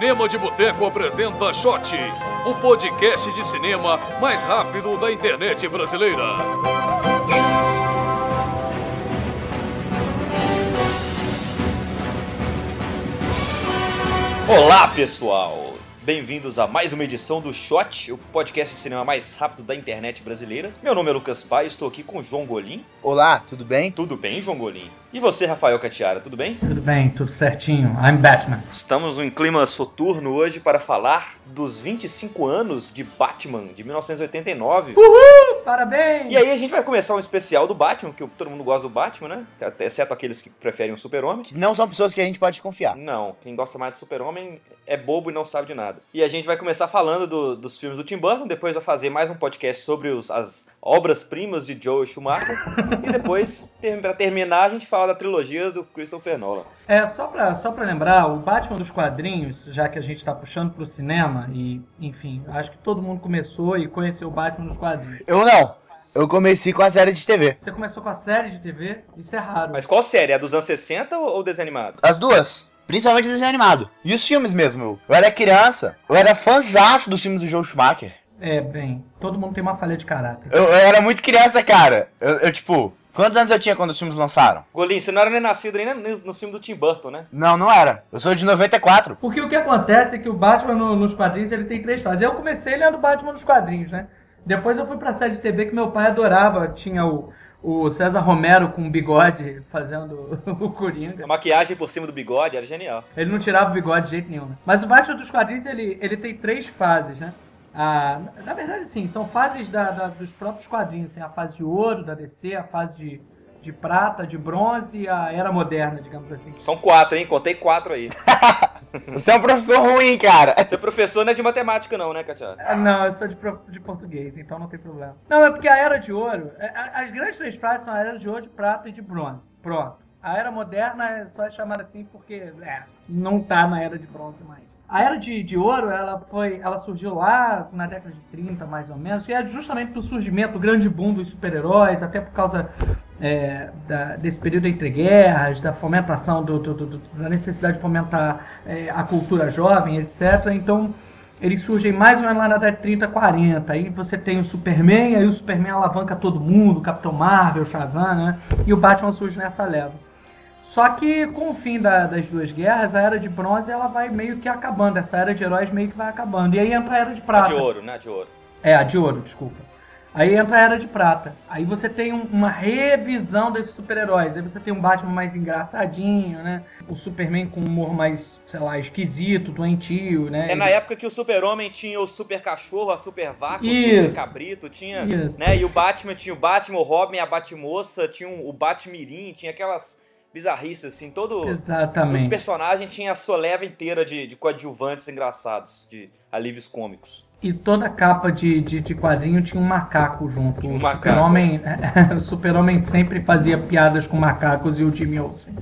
Cinema de Boteco apresenta Shot, o podcast de cinema mais rápido da internet brasileira. Olá, pessoal! Bem-vindos a mais uma edição do Shot, o podcast de cinema mais rápido da internet brasileira. Meu nome é Lucas Pai, estou aqui com o João Golim. Olá, tudo bem? Tudo bem, João Golim? E você, Rafael Catiara, tudo bem? Tudo bem, tudo certinho. I'm Batman. Estamos em clima soturno hoje para falar dos 25 anos de Batman, de 1989. Uhul! Parabéns! E aí a gente vai começar um especial do Batman, que todo mundo gosta do Batman, né? Exceto aqueles que preferem o Super-Homem. Não são pessoas que a gente pode confiar. Não, quem gosta mais do Super-Homem é bobo e não sabe de nada. E a gente vai começar falando do, dos filmes do Tim Burton, depois vai fazer mais um podcast sobre os, as obras-primas de Joe Schumacher. e depois, para terminar, a gente fala da trilogia do Christopher Nolan. É, só pra, só pra lembrar, o Batman dos quadrinhos, já que a gente tá puxando pro cinema, e, enfim, acho que todo mundo começou e conheceu o Batman dos quadrinhos. Eu não. Eu comecei com a série de TV. Você começou com a série de TV? Isso é raro. Mas qual série? É a dos anos 60 ou desenho animado? As duas. Principalmente desenho animado. E os filmes mesmo. Eu era criança. Eu era fãzaço dos filmes do Joe Schumacher. É, bem, todo mundo tem uma falha de caráter. Eu, eu era muito criança, cara. Eu, eu, tipo, quantos anos eu tinha quando os filmes lançaram? Golim, você não era nem nascido nem no, no filme do Tim Burton, né? Não, não era. Eu sou de 94. Porque o que acontece é que o Batman no, nos quadrinhos ele tem três fases. Eu comecei lendo Batman nos quadrinhos, né? Depois eu fui pra série de TV que meu pai adorava. Tinha o, o César Romero com bigode fazendo o Coringa. A maquiagem por cima do bigode era genial. Ele não tirava o bigode de jeito nenhum. Né? Mas o Batman dos quadrinhos ele, ele tem três fases, né? Ah, na verdade, sim, são fases da, da, dos próprios quadrinhos. Tem a fase de ouro da DC, a fase de, de prata, de bronze e a era moderna, digamos assim. São quatro, hein? Contei quatro aí. Você é um professor ruim, cara. Você é professor não é de matemática, não, né, Katia? Ah, não, eu sou de, de português, então não tem problema. Não, é porque a era de ouro, é, as grandes três fases são a era de ouro, de prata e de bronze. Pronto. A era moderna é só chamada assim porque é, não tá na era de bronze mais. A era de, de ouro, ela foi, ela surgiu lá na década de 30, mais ou menos, e é justamente pro surgimento, o grande boom dos super-heróis, até por causa é, da, desse período entre guerras, da fomentação, do, do, do da necessidade de fomentar é, a cultura jovem, etc. Então, eles surgem mais ou menos lá na década de 30, 40. Aí você tem o Superman, aí o Superman alavanca todo mundo, Capitão Marvel, Shazam, né? E o Batman surge nessa leva. Só que com o fim da, das duas guerras, a Era de Bronze ela vai meio que acabando. Essa Era de Heróis meio que vai acabando. E aí entra a Era de Prata. A de Ouro, né? A de Ouro. É, a de Ouro, desculpa. Aí entra a Era de Prata. Aí você tem um, uma revisão desses super-heróis. Aí você tem um Batman mais engraçadinho, né? O Superman com um humor mais, sei lá, esquisito, doentio, né? É na época que o Super-Homem tinha o Super Cachorro, a Super Vaca, Isso. o Super Cabrito, tinha. Isso. Né? E o Batman tinha o Batman, o Robin, a Batmoça, tinha o Batmirim, tinha aquelas bizarrice, assim. Todo, Exatamente. todo personagem tinha a sua leva inteira de, de coadjuvantes engraçados, de alívios cômicos. E toda capa de, de, de quadrinho tinha um macaco junto. Um o Super-Homem Super sempre fazia piadas com macacos e o Jimmy Olsen.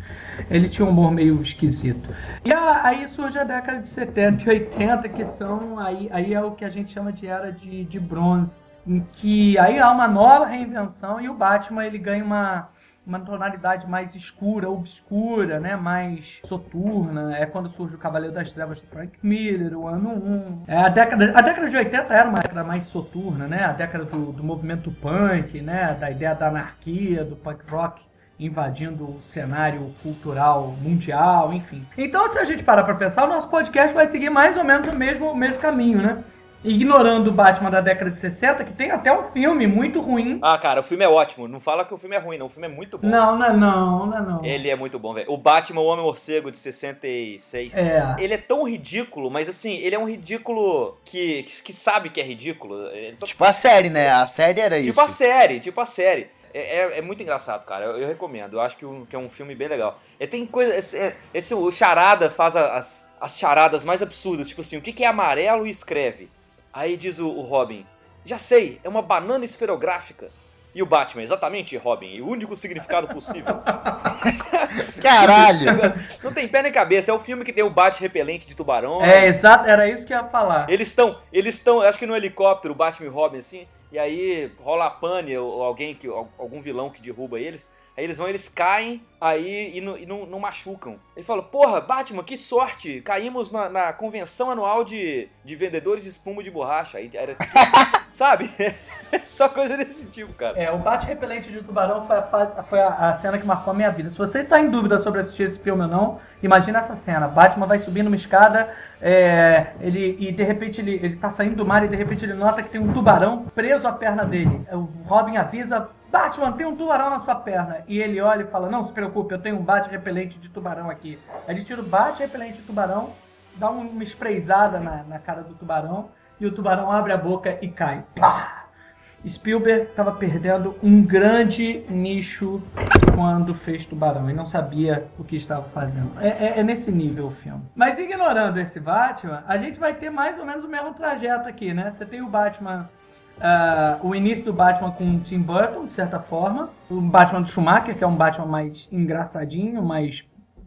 Ele tinha um humor meio esquisito. E a, aí surge a década de 70 e 80, que são. Aí, aí é o que a gente chama de era de, de bronze. Em que aí há uma nova reinvenção e o Batman ele ganha uma uma tonalidade mais escura, obscura, né? mais soturna. É quando surge o Cavaleiro das Trevas do Frank Miller, o ano 1. É, a, década, a década de 80 era uma década mais soturna, né? A década do, do movimento punk, né? Da ideia da anarquia, do punk rock invadindo o cenário cultural mundial, enfim. Então, se a gente parar para pensar, o nosso podcast vai seguir mais ou menos o mesmo, o mesmo caminho, né? Ignorando o Batman da década de 60, que tem até um filme muito ruim. Ah, cara, o filme é ótimo. Não fala que o filme é ruim, não. O filme é muito bom. Não, não é não, não é não. Ele é muito bom, velho. O Batman, o Homem-Morcego de 66. É. Ele é tão ridículo, mas assim, ele é um ridículo que, que, sabe que é ridículo. Tipo a série, né? A série era tipo isso. Tipo a série, tipo a série. É, é, é, muito engraçado, cara. Eu, eu recomendo. Eu acho que, um, que, é um filme bem legal. E tem coisa. Esse, esse, o Charada faz as, as charadas mais absurdas. Tipo assim, o que, que é amarelo e escreve? Aí diz o, o Robin: Já sei, é uma banana esferográfica. E o Batman, exatamente, Robin, o único significado possível. Caralho! Não tem pé nem cabeça, é o filme que tem o bate repelente de tubarão. É, exato, era isso que eu ia falar. Eles estão, eles estão, acho que no helicóptero, o Batman e o Robin assim, e aí rola a pane ou alguém que algum vilão que derruba eles. Aí eles vão, eles caem, aí e, não, e não, não machucam. Ele fala, porra, Batman, que sorte! Caímos na, na convenção anual de, de vendedores de espuma de borracha. Aí era tipo, sabe? Só coisa desse tipo, cara. É, o bate repelente de tubarão foi, a, fase- foi a, a cena que marcou a minha vida. Se você tá em dúvida sobre assistir esse filme ou não, imagina essa cena. Batman vai subindo uma escada, é, ele, e de repente ele, ele tá saindo do mar e de repente ele nota que tem um tubarão preso à perna dele. O Robin avisa, Batman, tem um tubarão na sua perna. E ele olha e fala, não se preocupe, eu tenho um bate repelente de tubarão aqui. Aí ele tira o bate repelente de tubarão, dá um- uma sprayzada na, na cara do tubarão, e o tubarão abre a boca e cai. Pá! Spielberg estava perdendo um grande nicho quando fez Tubarão. Ele não sabia o que estava fazendo. É, é- é nesse nível o filme. Mas ignorando esse Batman, a gente vai ter mais ou menos o mesmo trajeto aqui, né? Você tem o Batman. Ah, o início do Batman com o Tim Burton, de certa forma. O Batman do Schumacher, que é um Batman mais engraçadinho, mais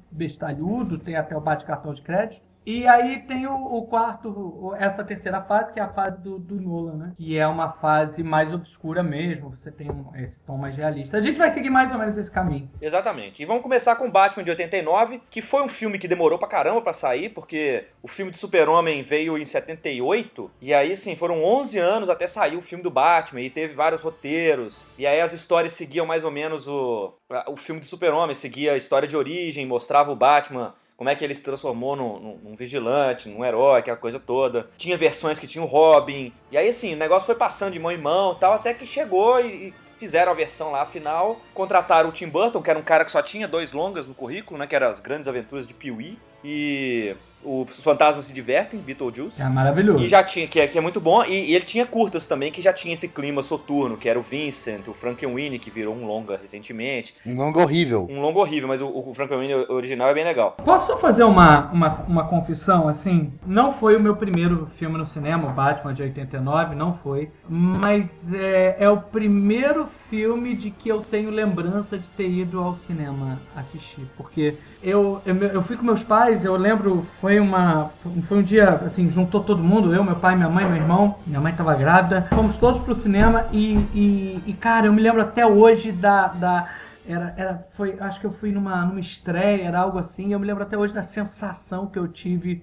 bestalhudo, tem até o bate-cartão de crédito. E aí tem o, o quarto, essa terceira fase, que é a fase do, do Nolan, né? Que é uma fase mais obscura mesmo, você tem um- esse tom mais realista. A gente vai seguir mais ou menos esse caminho. Exatamente. E vamos começar com Batman de 89, que foi um filme que demorou pra caramba pra sair, porque o filme de Super-Homem veio em 78, e aí, assim, foram 11 anos até sair o filme do Batman, e teve vários roteiros, e aí as histórias seguiam mais ou menos o, o filme do Super-Homem, seguia a história de origem, mostrava o Batman como é que ele se transformou num, num- num vigilante, num herói, aquela coisa toda. Tinha versões que tinha o Robin. E aí, assim, o negócio foi passando de mão em mão tal, até que chegou e, e fizeram a versão lá final. Contrataram o Tim Burton, que era um cara que só tinha dois longas no currículo, né? Que eram as grandes aventuras de Pee-wee. E os fantasmas se divertem, Beetlejuice. É maravilhoso. E já tinha, que é, que é muito bom, e, e ele tinha curtas também, que já tinha esse clima soturno, que era o Vincent, o Frankenweenie, que virou um longa recentemente. Um longo horrível. Um longa horrível, mas o, o Frankenweenie original é bem legal. Posso só fazer uma, uma, uma confissão, assim? Não foi o meu primeiro filme no cinema, o Batman de 89, não foi. Mas é, é o primeiro filme de que eu tenho lembrança de ter ido ao cinema assistir. Porque eu, eu, eu fui com meus pais, eu lembro, foi uma. Foi um dia, assim, juntou todo mundo, eu, meu pai, minha mãe, meu irmão. Minha mãe tava grávida. Fomos todos pro cinema e, e, e, cara, eu me lembro até hoje da. da era, era, foi, acho que eu fui numa, numa estreia, era algo assim. Eu me lembro até hoje da sensação que eu tive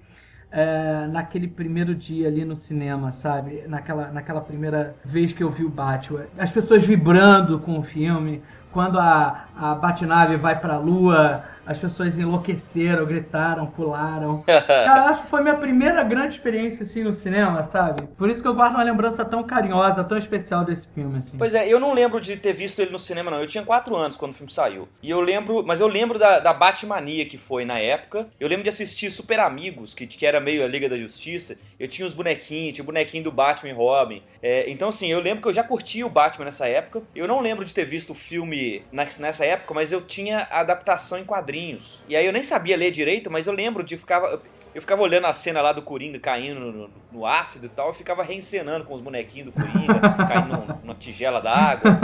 é, naquele primeiro dia ali no cinema, sabe? Naquela, naquela primeira vez que eu vi o Batman. As pessoas vibrando com o filme. Quando a, a Batnave vai pra lua, as pessoas enlouqueceram, gritaram, pularam. Cara, acho que foi minha primeira grande experiência assim no cinema, sabe? Por isso que eu guardo uma lembrança tão carinhosa, tão especial desse filme, assim. Pois é, eu não lembro de ter visto ele no cinema, não. Eu tinha 4 anos quando o filme saiu. E eu lembro, mas eu lembro da, da Batmania que foi na época. Eu lembro de assistir Super Amigos, que, que era meio a Liga da Justiça. Eu tinha os bonequinhos, tinha o bonequinho do Batman e Robin. É, então, assim, eu lembro que eu já curtia o Batman nessa época. Eu não lembro de ter visto o filme nessa época, mas eu tinha a adaptação em quadrinhos. E aí eu nem sabia ler direito, mas eu lembro de ficar. Eu ficava olhando a cena lá do Coringa caindo no, no ácido e tal, eu ficava reencenando com os bonequinhos do Coringa, caindo num- numa tigela d'água.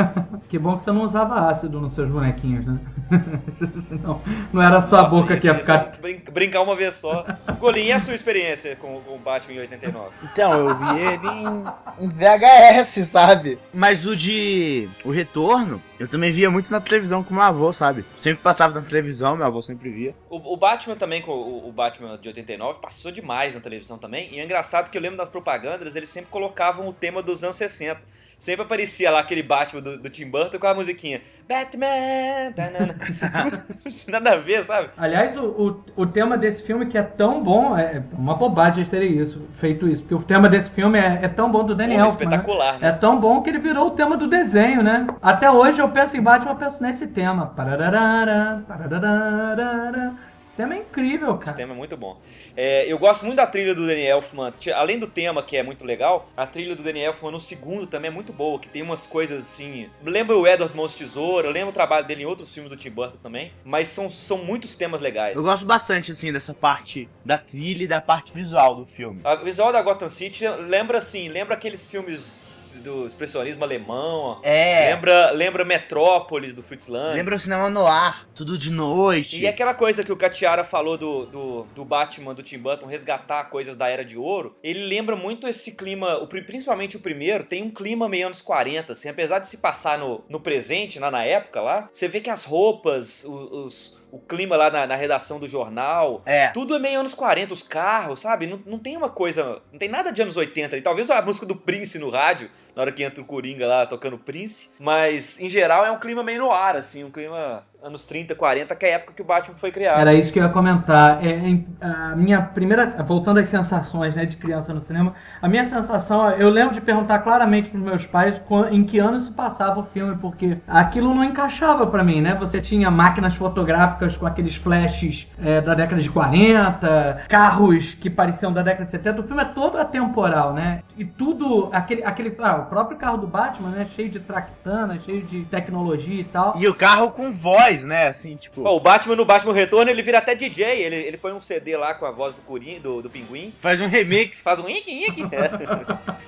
Que bom que você não usava ácido nos seus bonequinhos, né? Senão, não era só a Nossa, boca que ia ficar. brin- Brincar uma vez só. Golinho, e a sua experiência com, com o Batman em 89? Então, eu vi ele em, em VHS, sabe? Mas o de. O retorno, eu também via muito na televisão com meu avô, sabe? Sempre passava na televisão, meu avô sempre via. O, o Batman também, com o, o Batman de 89, passou demais na televisão também. E é engraçado que eu lembro das propagandas, eles sempre colocavam o tema dos anos 60. Sempre aparecia lá aquele Batman do, do Tim Burton com a musiquinha Batman! Nada a ver, sabe? Aliás, o, o, o tema desse filme que é tão bom, é uma bobagem eles terem isso, feito isso, porque o tema desse filme é, é tão bom do Porra, Elfman, né? espetacular, né? É tão bom que ele virou o tema do desenho, né? Até hoje eu penso em Batman, eu penso nesse tema. Parararara, parararara. Esse tema é incrível, Esse cara. tema é muito bom. É, eu gosto muito da trilha do Danny Elfman. Além do tema, que é muito legal, a trilha do Danny Elfman no segundo também é muito boa, que tem umas coisas assim... Lembra o Edward Mãos de Tesoura, lembra o trabalho dele em outros filmes do Tim Burton também, mas são, são muitos temas legais. Eu gosto bastante, assim, dessa parte da trilha e da parte visual do filme. A visual da Gotham City lembra assim, lembra aqueles filmes do expressionismo alemão. É. Lembra, lembra Metrópolis do Fritz Lang. Lembra o cinema no ar, tudo de noite. E aquela coisa que o Catiara falou do, do, do Batman do Tim Burton resgatar coisas da Era de Ouro, ele lembra muito esse clima, o, pri- principalmente o primeiro, tem um clima meio anos 40, assim, apesar de se passar no, no presente, lá na época lá, você vê que as roupas, o- os, o clima lá na, na redação do jornal, É. tudo é meio anos 40, os carros, sabe? Não, não tem uma coisa, não tem nada de anos 80, e talvez a música do Prince no rádio, na hora que entra o Coringa lá tocando Prince, mas em geral é um clima meio no ar, assim, um clima anos 30, 40, que é a época que o Batman foi criado. Era isso que eu ia comentar. É, em- a minha primeira. Voltando às sensações né, de criança no cinema, a minha sensação, eu lembro de perguntar claramente para meus pais em que anos se passava o filme, porque aquilo não encaixava para mim, né? Você tinha máquinas fotográficas com aqueles flashes é, da década de 40, carros que pareciam da década de 70. O filme é todo atemporal, né? E tudo. Aquele, aquele, ah, o próprio carro do Batman, né? Cheio de tractana, cheio de tecnologia e tal. E o carro com voz, né? Assim, tipo. Pô, o Batman no Batman Retorno, ele vira até DJ, ele, ele põe um CD lá com a voz do Coringa, do, do Pinguim, Faz um remix. faz um ink, ink.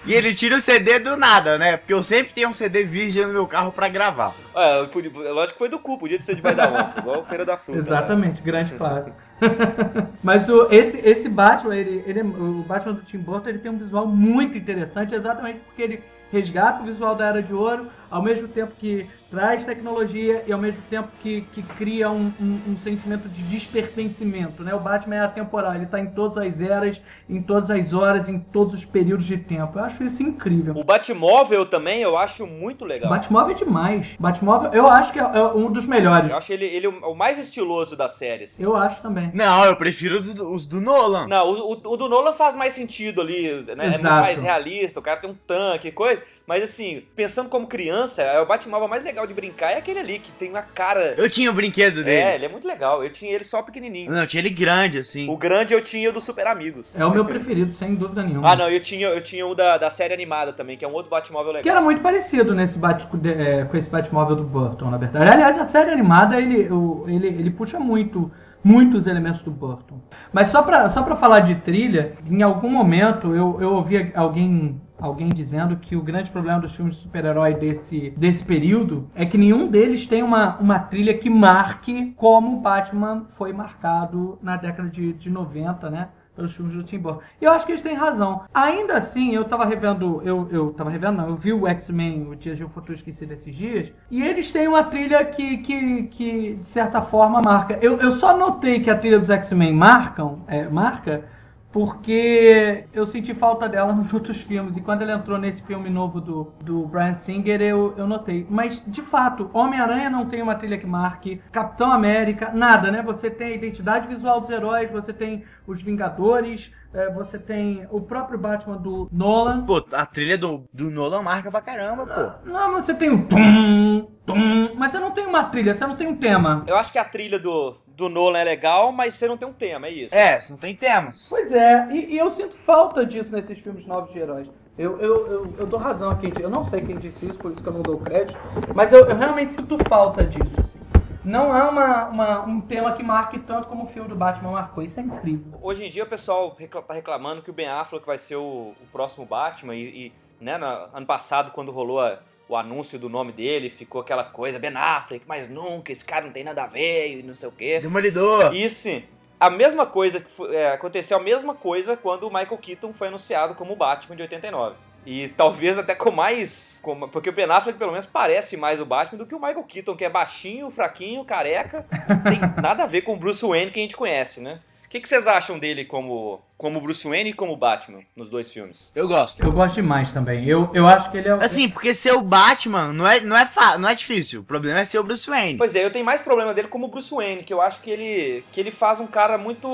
E ele tira o CD do nada, né? Porque eu sempre tenho um CD virgem no meu carro pra gravar. É, podia- lógico que foi do cu, podia ser de da mão, igual Feira da Fruta. né? Exatamente, grande clássico. Mas o, esse, esse Batman, ele, ele é- o Batman do Tim Burton, ele tem um visual muito interessante, exatamente porque ele resgata o visual da Era de Ouro, ao mesmo tempo que traz tecnologia e ao mesmo tempo que, que cria um, um- um sentimento de despertencimento, né? O Batman é atemporal, ele está em todas as eras, em todas as horas, em todos os períodos de tempo. Eu acho isso incrível. O Batmóvel também eu acho muito O legal. Batmóvel é demais. Batmóvel, eu acho que é, é um dos melhores. Eu acho ele, ele o o mais estiloso da série, assim. Eu acho também. Não, eu prefiro os do, os do Nolan. Não, o, o- o do Nolan faz mais sentido ali, né? É Exato. mais realista, o cara tem um tanque, coisa. Mas assim, pensando como criança, é o Batmóvel mais legal de brincar é aquele ali, que tem uma cara... Eu tinha o brinquedo dele. É, ele é muito legal. Eu tinha ele só pequenininho. Não, eu tinha ele grande, assim. O grande eu tinha o do Super Amigos. É o meu preferido, sem dúvida nenhuma. Ah, não, eu tinha, eu tinha o da, da série animada também, que é um outro Batmóvel legal. Que era muito parecido nesse Bat, é, com esse Batmóvel do Burton, na verdade. Aliás, a série animada, ele, o- ele, ele puxa muito, muitos elementos do Burton. Mas só pra, só pra falar de trilha, em algum momento eu, eu ouvi alguém, alguém dizendo que o grande problema dos filmes de super-herói desse, desse período é que nenhum deles tem uma, uma trilha que marque como Batman foi marcado na década de, de 90, né? pelos filmes do Tim Burton. E eu acho que eles têm razão. Ainda assim, eu tava revendo, eu, eu tava revendo, não, eu vi o X-Men, o Dias de um Futuro Esquecido esses dias, e eles têm uma trilha que, que, que de certa forma, marca. Eu, eu só notei que a trilha dos X-Men marcam, é, marca, porque eu senti falta dela nos outros filmes. E quando ela entrou nesse filme novo do, do Brian Singer, eu, eu notei. Mas, de fato, Homem-Aranha não tem uma trilha que marque. Capitão América, nada, né? Você tem a identidade visual dos heróis, você tem os Vingadores, eh, você tem o próprio Batman do Nolan. Pô, a trilha do, do Nolan marca pra caramba, pô. Não, mas você tem o tum, tum, mas você não tem uma trilha, você não tem um tema. Eu acho que a trilha do, do Nolan é legal, mas você não tem um tema, é isso. É, você não tem temas. Pois é, e, e eu sinto falta disso nesses filmes novos de heróis. Eu, eu, eu, eu dou razão a quem disse, eu não sei quem disse isso, por isso que eu não dou crédito, mas eu, eu realmente sinto falta disso. assim. Não há uma, uma- um tema que marque tanto como o filme do Batman marcou, isso é incrível. Hoje em dia o pessoal tá reclamando que o Ben Affleck vai ser o, o próximo Batman e, e, né, na- ano passado quando rolou a- o anúncio do nome dele, ficou aquela coisa, Ben Affleck, mas nunca, esse cara não tem nada a ver e não sei o quê. Demolidor. E sim, a mesma coisa é, aconteceu a mesma coisa quando o Michael Keaton foi anunciado como Batman de 89. E talvez até com mais. com- porque o Ben Affleck pelo menos parece mais o Batman do que o Michael Keaton, que é baixinho, fraquinho, careca. Tem nada a ver com o Bruce Wayne que a gente conhece, né? O que, que vocês acham dele como, como Bruce Wayne e como Batman nos dois filmes? Eu gosto. Eu gosto demais também. Eu, eu acho que ele é. o- Assim, porque ser o Batman não é, não, é fa não é difícil. O problema é ser o Bruce Wayne. Pois é, eu tenho mais problema dele como Bruce Wayne, que eu acho que ele, que ele faz um cara muito.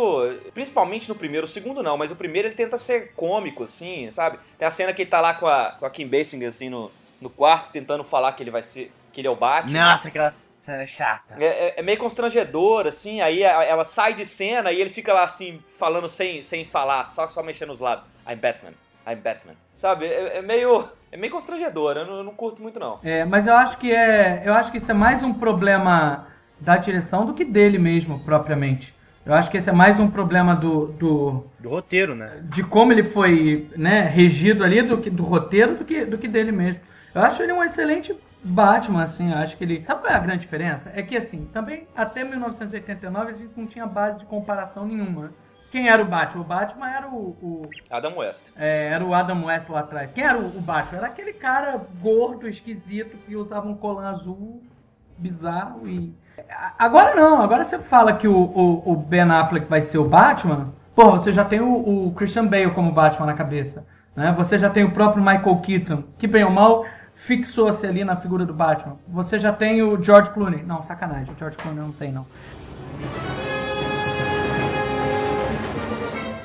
Principalmente no primeiro, o segundo não, mas o primeiro ele tenta ser cômico, assim, sabe? Tem a cena que ele tá lá com a, com a Kim Basinger, assim, no, no quarto, tentando falar que ele vai ser. que ele é o Batman. Nossa, aquela cena é chata. É, é- é meio constrangedor, assim, aí ela sai de cena e ele fica lá, assim, falando sem, sem falar, só, só mexendo os lábios. I'm Batman, I'm Batman. Sabe, é, é meio. É meio constrangedor, eu não, eu não curto muito, não. É, mas eu acho que é. Eu acho que isso é mais um problema da direção do que dele mesmo, propriamente. Eu acho que esse é mais um problema do, do Do roteiro, né? de como ele foi né, regido ali do, que, do roteiro do que, do que dele mesmo. Eu acho ele um excelente Batman, assim, eu acho que ele. Sabe qual é a grande diferença? É que assim, também até 1989 a gente não tinha base de comparação nenhuma. Quem era o Batman? O Batman era o. o- Adam West. é, era o Adam West lá atrás. Quem era o, o Batman? Era aquele cara gordo, esquisito, que usava um colã azul bizarro e. Agora não, agora você fala que o, o, o Ben Affleck vai ser o Batman, pô, você já tem o, o Christian Bale como Batman na cabeça. Né? Você já tem o próprio Michael Keaton, que bem ou mal fixou-se ali na figura do Batman. Você já tem o George Clooney. Não, sacanagem, o George Clooney não tem, não.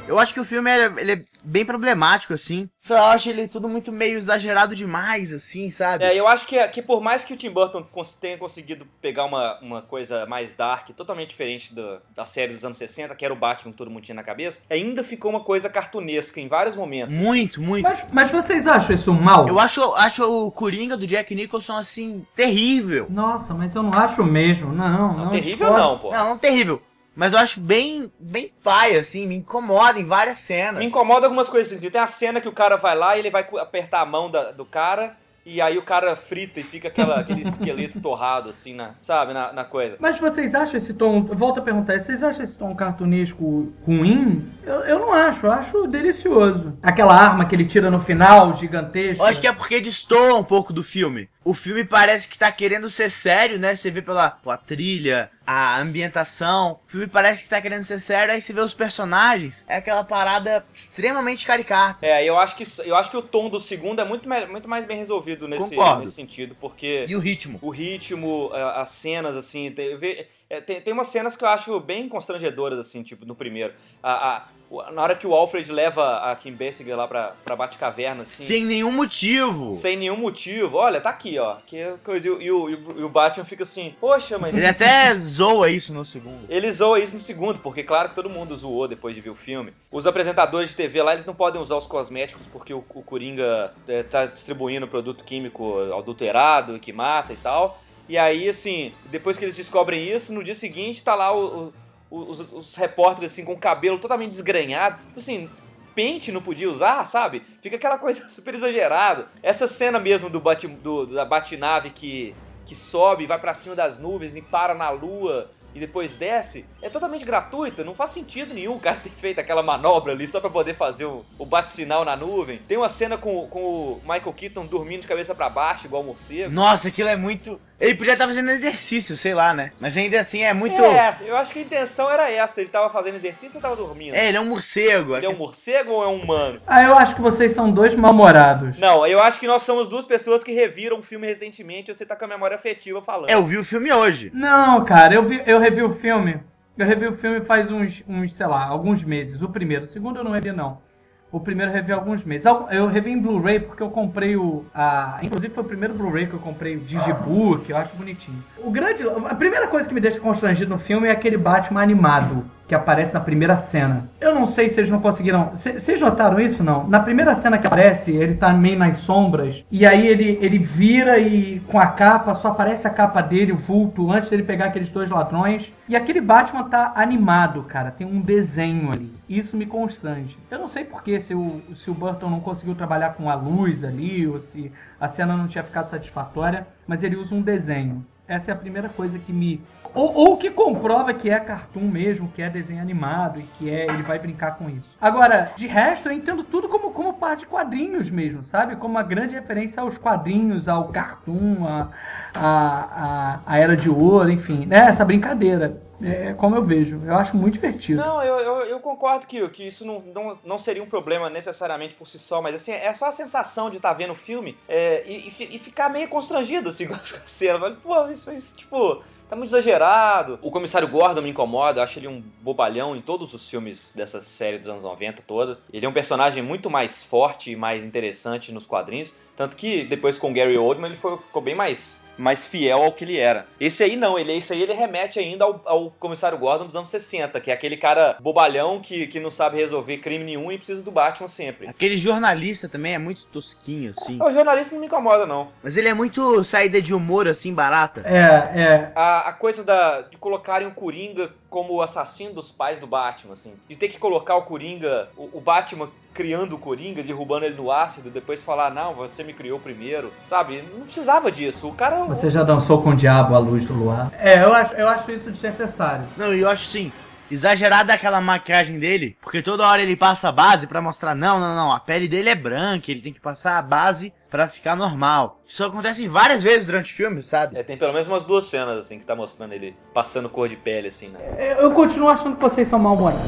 Eu acho que o filme é, ele é bem problemático, assim. Sei lá, eu acho ele tudo muito meio exagerado demais, assim, sabe? É, eu acho que, que por mais que o Tim Burton cons- tenha conseguido pegar uma, uma coisa mais dark, totalmente diferente do- da série dos anos 60, que era o Batman que todo mundo tinha na cabeça, ainda ficou uma coisa cartunesca em vários momentos. Muito, muito. Mas, mas vocês acham isso mal? Eu acho, acho o Coringa do Jack Nicholson, assim, terrível. Nossa, mas eu não acho mesmo. Não, não. Não, terrível discordo. não, pô. Não, não terrível. Mas eu acho bem, bem pai, assim, me incomoda em várias cenas. Me incomoda algumas coisas assim. Tem a cena que o cara vai lá e ele vai apertar a mão da- do cara. E aí o cara frita e fica aquela, aquele esqueleto torrado, assim, na, sabe, na, na coisa. Mas vocês acham esse tom. Volto a perguntar, vocês acham esse tom cartunesco ruim? Eu, eu não acho, eu acho delicioso. Aquela arma que ele tira no final, gigantesca. Eu acho que é porque destoa um pouco do filme. O filme parece que tá querendo ser sério, né? Você vê pela, pela trilha, a ambientação. O filme parece que tá querendo ser sério, aí você vê os personagens. É aquela parada extremamente caricata. É, eu acho que, eu acho que o tom do segundo é muito, me- muito mais bem resolvido nesse, Concordo. nesse sentido, porque E o ritmo? o ritmo, as cenas, assim, tem, é, tem, tem umas cenas que eu acho bem constrangedoras, assim, tipo, no primeiro. A, a- na hora que o Alfred leva a Kim Basinger lá pra, pra Batcaverna, assim... Tem nenhum motivo. Sem nenhum motivo. Olha, tá aqui, ó. Que coisa. E, o- e o, e o- e o Batman fica assim, poxa, mas. Ele até zoa isso no segundo. Ele zoa isso no segundo, porque claro que todo mundo zoou depois de ver o filme. Os apresentadores de TV lá, eles não podem usar os cosméticos porque o, o Coringa é, tá distribuindo produto químico adulterado que mata e tal. E aí, assim, depois que eles descobrem isso, no dia seguinte tá lá o- o- os, os repórteres assim com o cabelo totalmente desgrenhado. Tipo assim, pente não podia usar, sabe? Fica aquela coisa super exagerada. Essa cena mesmo do, do da batinave que, que sobe, vai pra cima das nuvens e para na lua e depois desce, é totalmente gratuita, não faz sentido nenhum o cara ter feito aquela manobra ali só pra poder fazer o, o bate-sinal na nuvem. Tem uma cena com, com o Michael Keaton dormindo de cabeça pra baixo, igual morcego. Nossa, aquilo é muito. Ele podia estar fazendo exercício, sei lá, né? Mas ainda assim é muito. É, eu acho que a intenção era essa. Ele tava fazendo exercício ou tava dormindo? É, ele é um morcego. Ele é um morcego ou é um humano? Ah, eu acho que vocês são dois mal-humorados. Não, eu acho que nós somos duas pessoas que reviram o filme recentemente e você tá com a memória afetiva falando. É, eu vi o filme hoje. Não, cara, eu, vi, eu revi o filme. Eu revi o filme faz uns, uns, sei lá, alguns meses. O primeiro. O segundo eu não revi, não. O primeiro revi alguns meses. Eu revi em Blu-ray porque eu comprei o. A, inclusive foi o primeiro Blu-ray que eu comprei, o Digibook, eu acho bonitinho. O grande. A primeira coisa que me deixa constrangido no filme é aquele Batman animado que aparece na primeira cena. Eu não sei se eles não conseguiram. Vocês notaram isso não? Na primeira cena que aparece, ele tá meio nas sombras. E aí ele, ele vira e com a capa, só aparece a capa dele, o vulto, antes dele pegar aqueles dois ladrões. E aquele Batman tá animado, cara. Tem um desenho ali. Isso me constrange. Eu não sei porquê, se o, se o Burton não conseguiu trabalhar com a luz ali, ou se a cena não tinha ficado satisfatória, mas ele usa um desenho. Essa é a primeira coisa que me. Ou, ou que comprova que é cartoon mesmo, que é desenho animado e que é ele vai brincar com isso. Agora, de resto, eu entendo tudo como, como parte de quadrinhos mesmo, sabe? Como uma grande referência aos quadrinhos, ao cartoon, a, a, a, a Era de Ouro, enfim, né? Essa brincadeira. É como eu vejo. Eu acho muito divertido. Não, eu, eu, eu concordo que, que isso não, não, não seria um problema necessariamente por si só, mas assim, é só a sensação de estar vendo o filme é, e, e e ficar meio constrangido assim com cenas. Fala, Pô, isso, isso, tipo, tá muito exagerado. O comissário Gordon me incomoda, eu acho ele um bobalhão em todos os filmes dessa série dos anos 90 toda. Ele é um personagem muito mais forte e mais interessante nos quadrinhos, tanto que depois com Gary Oldman ele foi- ficou bem mais mais fiel ao que ele era. Esse aí não, ele esse aí ele remete ainda ao, ao comissário Gordon dos anos 60, que é aquele cara bobalhão que, que não sabe resolver crime nenhum e precisa do Batman sempre. Aquele jornalista também é muito tosquinho, assim. O jornalista não me incomoda, não. Mas ele é muito saída de humor, assim, barata. É, é. A, a coisa da, de colocarem o Coringa como o assassino dos pais do Batman, assim. De ter que colocar o Coringa, o, o Batman criando o Coringa, derrubando ele no ácido, depois falar, não, você me criou primeiro, sabe? Não precisava disso. O cara. Você já dançou com o diabo à luz do luar? É, eu acho, eu acho isso desnecessário. Não, e eu acho sim. Exagerada aquela maquiagem dele, porque toda hora ele passa a base pra mostrar, não, não, não, a pele dele é branca, ele tem que passar a base pra ficar normal. Isso acontece várias vezes durante o filme, sabe? É, tem pelo menos umas duas cenas, assim, que tá mostrando ele passando cor de pele, assim, né? Eu eu continuo achando que vocês são mal-humorados.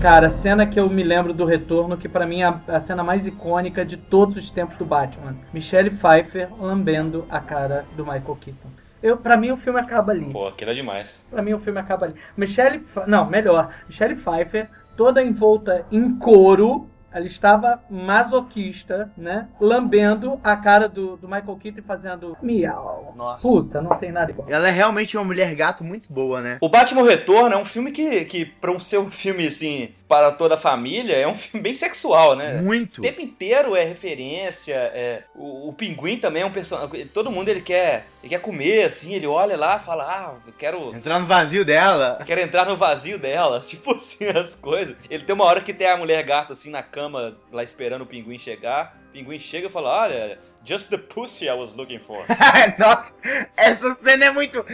Cara, a cena que eu me lembro do retorno, que pra mim é a, cena mais icônica de todos os tempos do Batman. Michelle Pfeiffer lambendo a cara do Michael Keaton. Eu, pra mim o filme acaba ali. Pô, aquilo é demais. Pra mim o filme acaba ali. Michelle, não, melhor. Michelle Pfeiffer, toda envolta em couro, ela estava masoquista, né? Lambendo a cara do, do Michael Keaton e fazendo miau. Nossa. Puta, não tem nada igual. Ela é realmente uma mulher gato muito boa, né? O Batman Retorno é um filme que, que pra um ser um filme, assim, para toda a família, é um filme bem sexual, né? Muito. O tempo inteiro é referência, é, o, o pinguim também é um personagem. Todo mundo ele quer, ele quer comer, assim, ele olha lá e fala, ah, eu quero. Entrar no vazio dela. Quero entrar no vazio dela, tipo assim, as coisas. Ele tem uma hora que tem a mulher gata assim na cama, lá esperando o pinguim chegar. O pinguim chega e fala: Olha, just the pussy I was looking for. Nossa, essa cena é muito.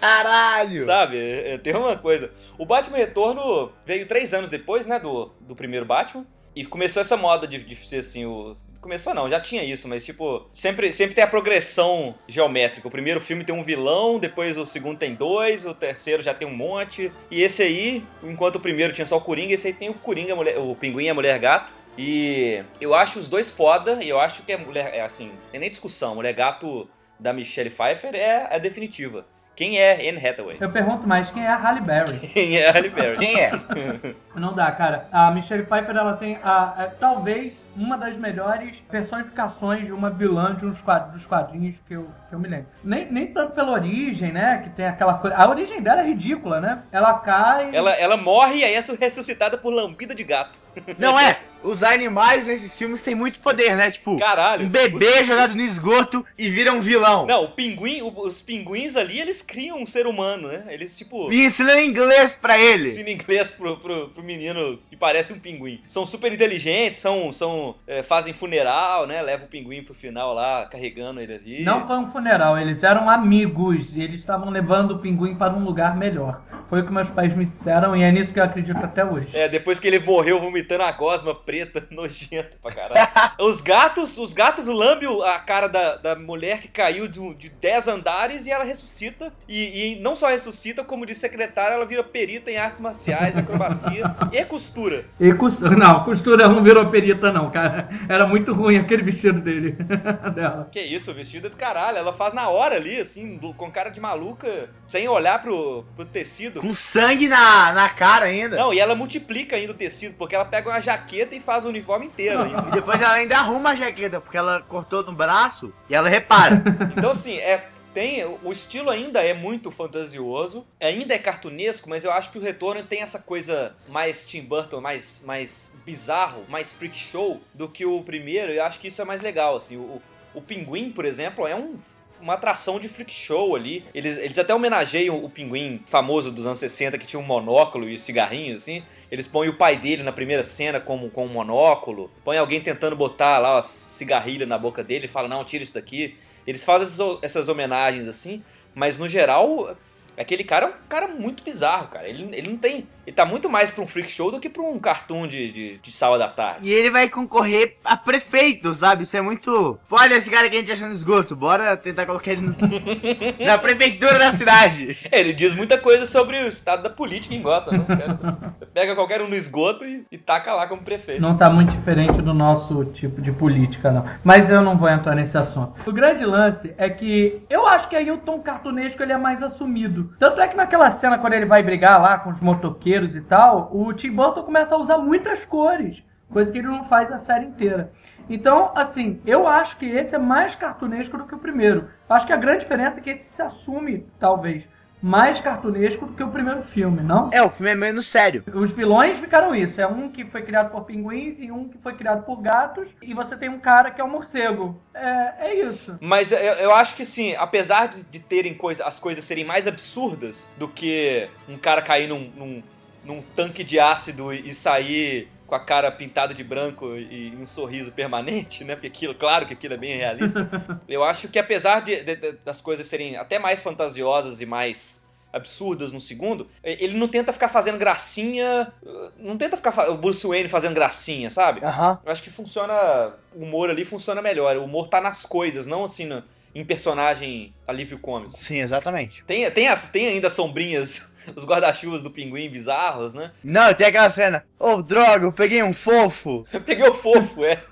Caralho! Sabe? É, é, Tem uma coisa. O Batman Retorno veio três anos depois, né, do, do primeiro Batman. E começou essa moda de, de ser assim, o. Começou não, já tinha isso, mas tipo, sempre, sempre tem a progressão geométrica. O primeiro filme tem um vilão, depois o segundo tem dois, o terceiro já tem um monte. E esse aí, enquanto o primeiro tinha só o Coringa, esse aí tem o Coringa, mulher, o Pinguim e a Mulher Gato. E eu acho os dois foda, e eu acho que a mulher, é assim, tem nem discussão, Mulher Gato da Michelle Pfeiffer é a definitiva. Quem é Anne Hathaway? Eu pergunto mais, quem é a Halle Berry? Quem é a Halle Berry? Quem é? Não dá, cara. A Michelle Pfeiffer, ela tem a, a- talvez uma das melhores personificações de uma vilã de uns quadros, dos quadrinhos que eu, que eu me lembro. Nem, nem tanto pela origem, né? Que tem aquela coisa. A origem dela é ridícula, né? Ela cai. Ela, ela morre e aí é ressuscitada por lambida de gato. Não é? Os animais nesses filmes têm muito poder, né? Tipo, Caralho. um bebê jogado no esgoto e vira um vilão. Não, o pinguim, o- os pinguins ali, eles criam um ser humano, né? Eles, tipo, Me ensinando inglês pra ele. ensinam inglês pro, pro, pro menino que parece um pinguim. São super inteligentes, são, são é, fazem funeral, né? Leva o pinguim pro final lá, carregando ele ali. Não foi um funeral, eles eram amigos e eles estavam levando o pinguim para um lugar melhor. Foi o que meus pais me disseram e é nisso que eu acredito até hoje. É, depois que ele morreu vomitando a gosma preta, nojenta pra caralho. os gatos, os gatos lambem a cara da, da mulher que caiu de, de 10 andares e ela ressuscita. E, e não só ressuscita, como de secretária, ela vira perita em artes marciais, acrobacia e costura. E costura, não, costura não virou perita não, cara. Era muito ruim aquele vestido dele, dela. Que isso, o vestido é do caralho. Ela faz na hora ali, assim, do- com cara de maluca, sem olhar pro, pro tecido. Com sangue na, na cara ainda. Não, e ela multiplica ainda o tecido, porque ela pega uma jaqueta e faz o uniforme inteiro ainda. E depois ela ainda arruma a jaqueta, porque ela cortou no braço e ela repara. Então, assim, é. Tem, o estilo ainda é muito fantasioso, ainda é cartunesco, mas eu acho que o Retorno tem essa coisa mais Tim Burton, mais, mais bizarro, mais freak show do que o primeiro, e eu acho que isso é mais legal, assim. O, o Pinguim, por exemplo, é um, uma atração de freak show ali. Eles, eles até homenageiam o Pinguim famoso dos anos 60, que tinha um monóculo e cigarrinho, assim. Eles põem o pai dele na primeira cena como com um monóculo, põe alguém tentando botar lá uma cigarrilha na boca dele e fala, não, tira isso daqui. Eles fazem essas, essas homenagens assim, mas no geral, aquele cara é um cara muito bizarro, cara. Ele, ele não tem. Ele tá muito mais pra um freak show do que pra um cartoon de, de, de sábado à tarde. E ele vai concorrer a prefeito, sabe? Isso é muito. Olha esse cara que a gente acha no esgoto, bora tentar colocar ele no- na prefeitura da cidade. É, ele diz muita coisa sobre o estado da política em Gotham, né? Cara, Você pega qualquer um no esgoto e, e taca lá como prefeito. Não tá muito diferente do nosso tipo de política, não. Mas eu não vou entrar nesse assunto. O grande lance é que eu acho que aí o tom cartunesco ele é mais assumido. Tanto é que naquela cena, quando ele vai brigar lá com os motoqueiros e tal, o Tim Burton começa a usar muitas cores. Coisa que ele não faz a série inteira. Então, assim, eu acho que esse é mais cartunesco do que o primeiro. Eu acho que a grande diferença é que esse se assume, talvez, mais cartunesco do que o primeiro filme, não? É, o filme é menos sério. Os vilões ficaram isso. É um que foi criado por pinguins e um que foi criado por gatos. E você tem um cara que é um morcego. É, é isso. Mas eu, eu acho que sim, apesar de, de terem coisa, as coisas serem mais absurdas do que um cara cair num, num, num tanque de ácido e, sair com a cara pintada de branco e, um sorriso permanente, né? Porque aquilo, claro que aquilo é bem realista. eu acho que apesar de, de- das coisas serem até mais fantasiosas e mais absurdas no segundo, ele não tenta ficar fazendo gracinha, eh, não tenta ficar o Bruce Wayne fazendo gracinha, sabe? Aham. Eu acho que funciona. O humor ali funciona melhor. O humor tá nas coisas, não assim no- em personagem alívio cômico. Sim, exatamente. Tem, tem, as, tem ainda as sombrinhas, os guarda-chuvas do pinguim bizarros, né? Não, tem aquela cena. Ô, droga, eu peguei um fofo. Eu peguei o fofo, é.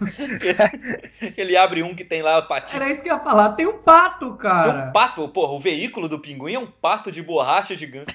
Ele abre um que tem lá a patinha. Era isso que eu ia falar. Tem um pato, Tem cara. um pato, porra, o veículo do pinguim é um pato de borracha gigante.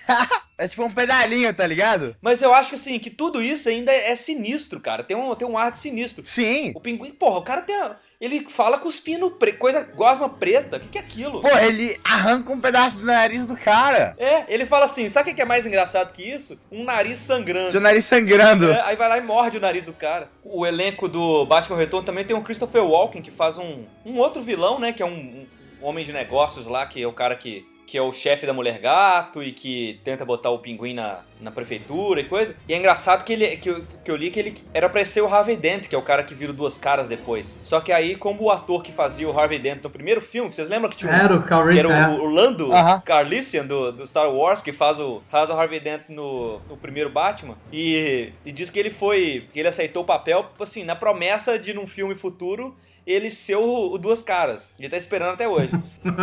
É tipo um pedalinho, tá ligado? Mas eu acho que assim, que tudo isso ainda é sinistro, cara. Tem um, tem um ar de sinistro. Sim. O pinguim, porra, o cara tem. a- Ele fala cuspindo pre... coisa gosma preta. O que, que é aquilo? Pô, ele arranca um pedaço do nariz do cara. É, ele fala assim: sabe o que é mais engraçado que isso? Um nariz sangrando. Seu nariz sangrando. É, aí vai lá e morde o nariz do cara. O elenco do Batman Retorno também tem o Christopher Walken, que faz um, um outro vilão, né? Que é um, um homem de negócios lá, que é o cara que, que é o chefe da Mulher Gato e que tenta botar o pinguim na, na prefeitura e coisa. E é engraçado que, ele, que, eu, que eu li que ele era pra ser o Harvey Dent, que é o cara que vira duas caras depois. Só que aí, como o ator que fazia o Harvey Dent no primeiro filme, que vocês lembram que tinha um, Era o Cal que era é. o, o Lando Aham. Carlisian do, do Star Wars, que faz o, faz o Harvey Dent no, no primeiro Batman. E, e diz que ele foi. que ele aceitou o papel, assim, na promessa de num filme futuro ele ser o, o Duas Caras. Ele tá esperando até hoje.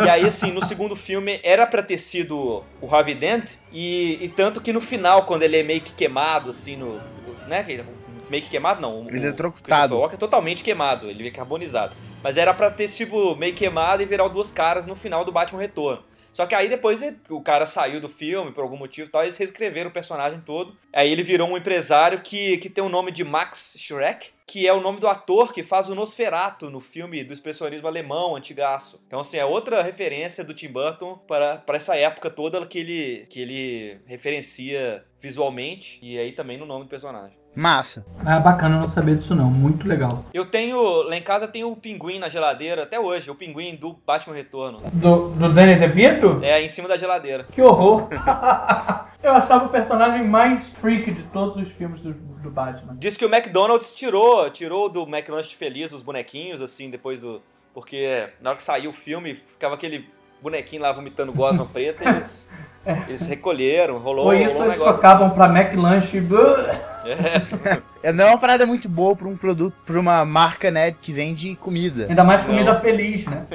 e aí, assim, no segundo filme era pra ter sido o Harvey Dent, e, e tanto que no final, quando ele é meio que queimado, assim, no. né? ele- Meio que queimado, não. o- Ele é o trocado. Walken é totalmente queimado, ele é carbonizado. Mas era pra ter, tipo, meio queimado e virar o duas caras no final do Batman Retorno. Só que aí depois ele- o cara saiu do filme por algum motivo e tal, eles reescreveram o personagem todo. Aí ele virou um empresário que, que tem o nome de Max Schreck, que é o nome do ator que faz o Nosferatu no filme do expressionismo alemão, antigaço. Então, assim, é outra referência do Tim Burton para, para essa época toda que ele, que ele referencia visualmente e aí também no nome do personagem. Massa. Ah, bacana não saber disso não. Muito legal. Eu tenho, lá em casa tem o pinguim na geladeira, até hoje, o pinguim do Batman Retorno. Do, do Danny DeVito? É, em cima da geladeira. Que horror. Eu achava o personagem mais freak de todos os filmes do, do Batman. Diz que o McDonald's tirou, tirou do McLanche Feliz os bonequinhos, assim, depois do... Porque na hora que saiu o filme, ficava aquele bonequinho lá vomitando gosma preta, e eles, eles recolheram, rolou, Ou isso rolou um eles negócio. tocavam pra McLanche. É, É, não é uma parada muito boa pra um produto, pra uma marca, né, que vende comida. Ainda mais Não. comida feliz, né?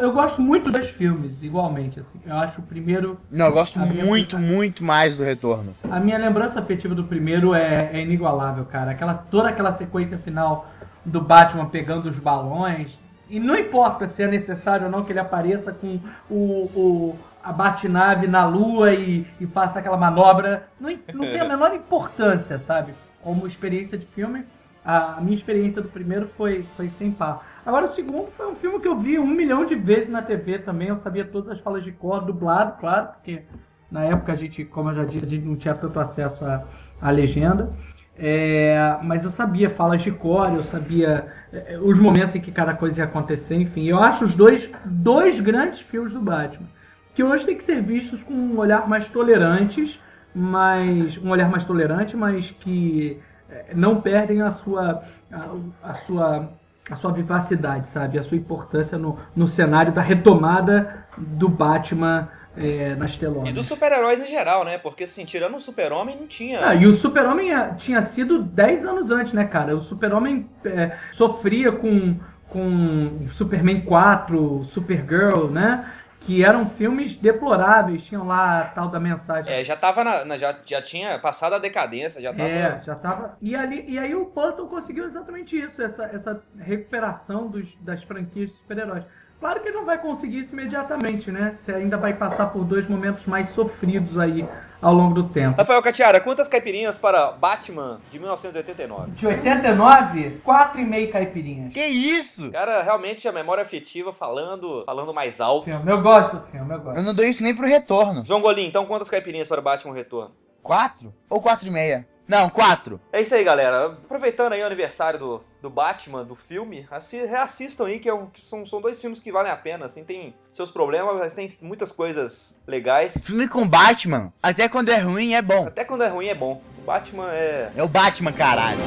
Eu gosto muito dos filmes, igualmente, assim. Eu acho o primeiro... Não, eu gosto A minha muito, muito mais do retorno. A minha lembrança afetiva do primeiro é, é inigualável, cara. Aquela, toda aquela sequência final do Batman pegando os balões. E não importa se é necessário ou não que ele apareça com o, o, a batinave na lua e, e faça aquela manobra. Não, não tem a menor importância, sabe? Como experiência de filme, a, a minha experiência do primeiro foi, foi sem par. Agora, o segundo foi um filme que eu vi um milhão de vezes na TV também. Eu sabia todas as falas de cor, dublado, claro, porque na época a gente, como eu já disse, a gente não tinha tanto acesso à, à legenda. É, mas eu sabia falas de cor, eu sabia é, os momentos em que cada coisa ia acontecer, enfim. Eu acho os dois, dois grandes filmes do Batman, que hoje tem que ser vistos com um olhar mais tolerantes, mas um olhar mais tolerante, mas que é, não perdem a sua a, a sua a sua vivacidade, sabe? A sua importância no, no cenário da retomada do Batman é, nas e telonas. dos super-heróis em geral, né? Porque, assim, tirando o super-homem, não tinha... Ah, e o Super-Homem eh, tinha sido 10 anos antes, né, cara? O Super-Homem eh, sofria com, com Superman 4, Supergirl, né? Que eram filmes deploráveis, tinham lá a tal da mensagem. É, já tava na, na- já, já tinha passado a decadência, já tava... É, já tava. E, ali, e aí o Burton conseguiu exatamente isso, essa, essa recuperação dos, das franquias de super-heróis. Claro que ele não vai conseguir isso imediatamente, né? Você ainda vai passar por dois momentos mais sofridos aí ao longo do tempo. Rafael Catiara, quantas caipirinhas para Batman de 1989? De 89, 4,5 caipirinhas. Que isso? Cara, realmente a memória afetiva falando, falando mais alto. Filme. Eu gosto do filme, eu gosto. Eu não dou isso nem pro retorno. João Golim, então quantas caipirinhas para Batman Retorno? Quatro? Ou quatro e meia? Não, quatro. É isso aí, galera. Aproveitando aí o aniversário do, do Batman, do filme, assi- reassistam aí, que, é um- que são, são dois filmes que valem a pena, assim, tem seus problemas, mas tem muitas coisas legais. Filme com Batman, até quando é ruim, é bom. Até quando é ruim é bom. O Batman é... É o Batman, caralho.